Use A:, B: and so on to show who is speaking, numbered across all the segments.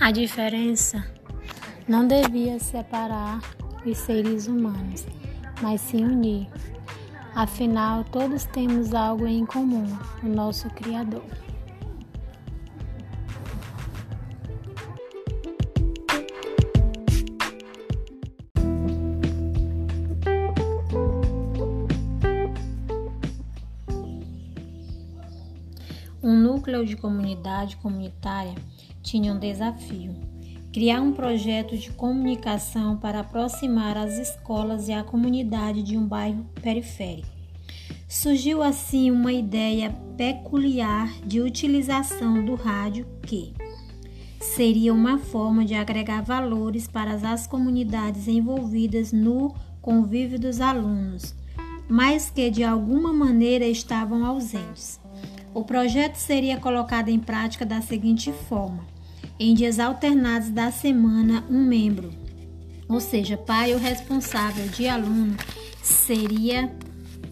A: A diferença não devia separar os seres humanos, mas se unir. Afinal, todos temos algo em comum: o nosso Criador.
B: Um núcleo de comunidade comunitária tinha um desafio: criar um projeto de comunicação para aproximar as escolas e a comunidade de um bairro periférico. Surgiu assim uma ideia peculiar de utilização do rádio que seria uma forma de agregar valores para as comunidades envolvidas no convívio dos alunos, mas que de alguma maneira estavam ausentes. O projeto seria colocado em prática da seguinte forma: em dias alternados da semana, um membro, ou seja, pai ou responsável de aluno, seria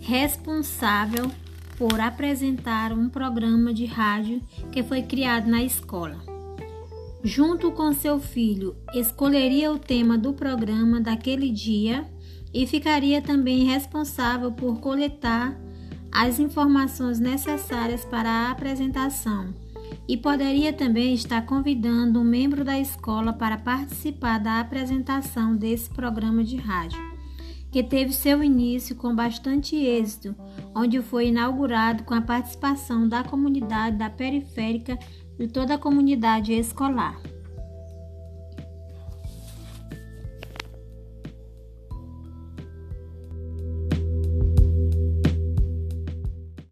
B: responsável por apresentar um programa de rádio que foi criado na escola. Junto com seu filho, escolheria o tema do programa daquele dia e ficaria também responsável por coletar as informações necessárias para a apresentação e poderia também estar convidando um membro da escola para participar da apresentação desse programa de rádio, que teve seu início com bastante êxito, onde foi inaugurado com a participação da comunidade da periférica e toda a comunidade escolar.